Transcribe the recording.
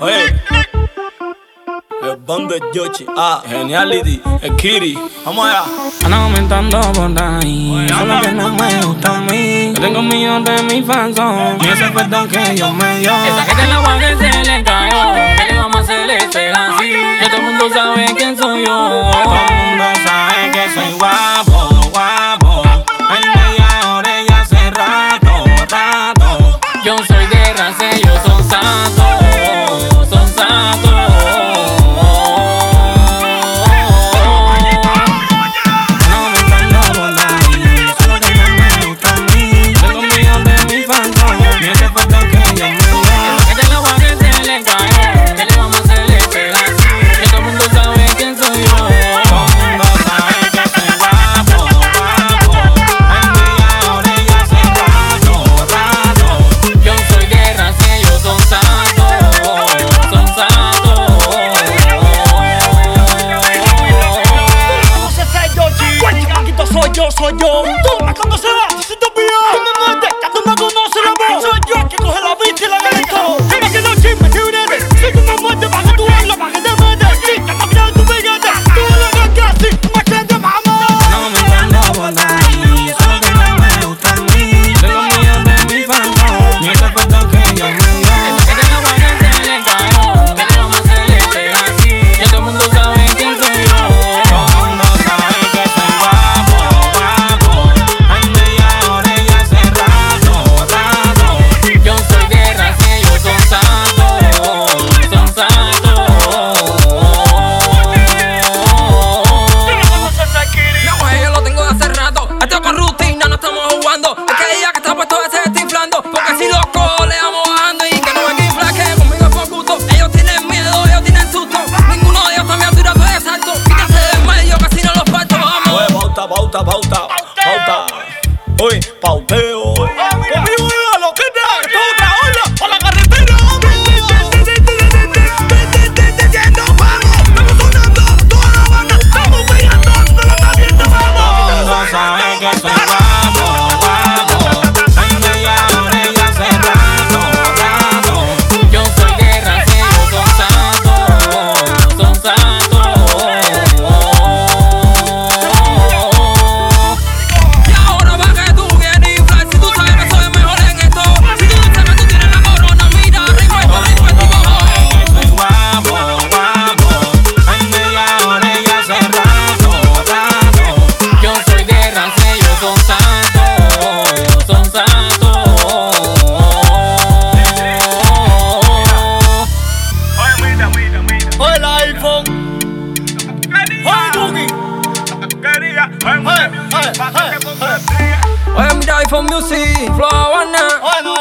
Oye. El bando es Yoshi, ah, Geniality, el Kiri, vamos allá. Andan aumentando por ahí, Oye, solo que no me gusta a mí. Yo tengo un millón de mis fans, y ese perdón que yo me dio. Esa gente en la guagua se le cayó, ¿qué le vamos a hacer? Ese así, que todo el mundo sabe que soy yo. Tú se va, si te olvidas. Tú me muertes, pauta, pauta, pauta. Uy, pauteo. Conmigo carretera. Vamos, vamos. Todos saben que soy Oye, mira, for Music, Flow Habana. Oh,